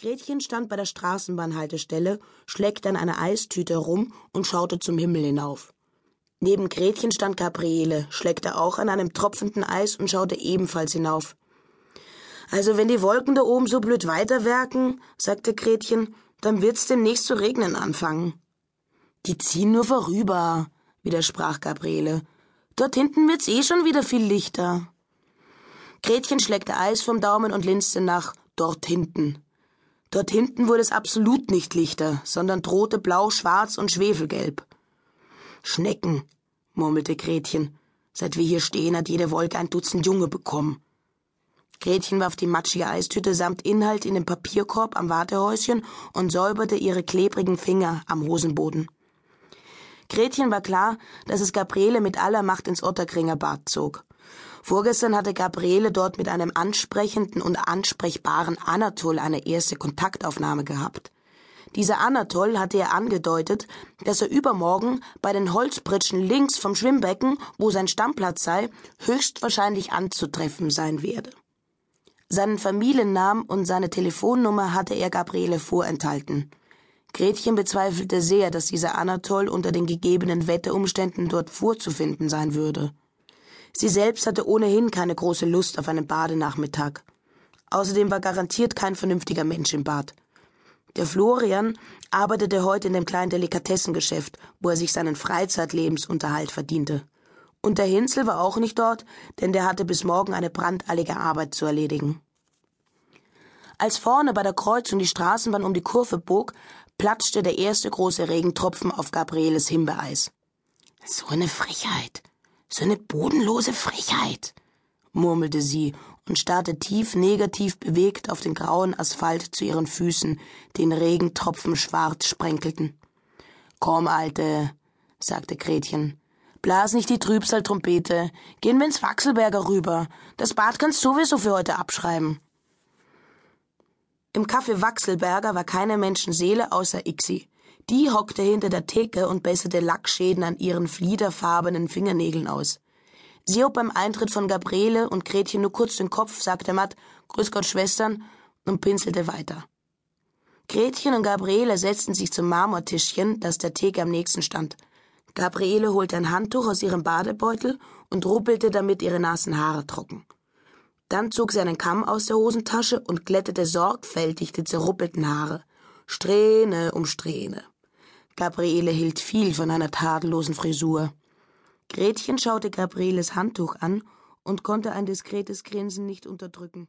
Gretchen stand bei der Straßenbahnhaltestelle, schleckte an einer Eistüte herum und schaute zum Himmel hinauf. Neben Gretchen stand Gabriele, schleckte auch an einem tropfenden Eis und schaute ebenfalls hinauf. Also wenn die Wolken da oben so blöd weiterwerken, sagte Gretchen, dann wird's demnächst zu regnen anfangen. Die ziehen nur vorüber, widersprach Gabriele. Dort hinten wird's eh schon wieder viel lichter. Gretchen schleckte Eis vom Daumen und linste nach dort hinten. Dort hinten wurde es absolut nicht lichter, sondern drohte blau, schwarz und schwefelgelb. Schnecken, murmelte Gretchen. Seit wir hier stehen, hat jede Wolke ein Dutzend Junge bekommen. Gretchen warf die matschige Eistüte samt Inhalt in den Papierkorb am Wartehäuschen und säuberte ihre klebrigen Finger am Hosenboden. Gretchen war klar, dass es Gabriele mit aller Macht ins Otterkringer Bad zog. Vorgestern hatte Gabriele dort mit einem ansprechenden und ansprechbaren Anatol eine erste Kontaktaufnahme gehabt. Dieser Anatol hatte ihr angedeutet, dass er übermorgen bei den Holzpritschen links vom Schwimmbecken, wo sein Stammplatz sei, höchstwahrscheinlich anzutreffen sein werde. Seinen Familiennamen und seine Telefonnummer hatte er Gabriele vorenthalten. Gretchen bezweifelte sehr, dass dieser Anatol unter den gegebenen Wetterumständen dort vorzufinden sein würde. Sie selbst hatte ohnehin keine große Lust auf einen Badenachmittag. Außerdem war garantiert kein vernünftiger Mensch im Bad. Der Florian arbeitete heute in dem kleinen Delikatessengeschäft, wo er sich seinen Freizeitlebensunterhalt verdiente. Und der Hinzel war auch nicht dort, denn der hatte bis morgen eine brandallige Arbeit zu erledigen. Als vorne bei der Kreuzung die Straßenbahn um die Kurve bog, platschte der erste große Regentropfen auf Gabrieles Himbeereis. So eine Frechheit, so eine bodenlose Frechheit, murmelte sie und starrte tief negativ bewegt auf den grauen Asphalt zu ihren Füßen, den Regentropfen schwarz sprenkelten. Komm, Alte, sagte Gretchen. Blas nicht die Trübsaltrompete. Gehen wir ins Wachselberger rüber. Das Bad kannst sowieso für heute abschreiben. Im Café Wachselberger war keine Menschenseele außer Ixi. Die hockte hinter der Theke und besserte Lackschäden an ihren fliederfarbenen Fingernägeln aus. Sie hob beim Eintritt von Gabriele und Gretchen nur kurz den Kopf, sagte matt, Grüß Gott, Schwestern, und pinselte weiter. Gretchen und Gabriele setzten sich zum Marmortischchen, das der Theke am nächsten stand. Gabriele holte ein Handtuch aus ihrem Badebeutel und ruppelte damit ihre nassen Haare trocken. Dann zog sie einen Kamm aus der Hosentasche und glättete sorgfältig die zerruppelten Haare. Strähne um Strähne. Gabriele hielt viel von einer tadellosen Frisur. Gretchen schaute Gabrieles Handtuch an und konnte ein diskretes Grinsen nicht unterdrücken.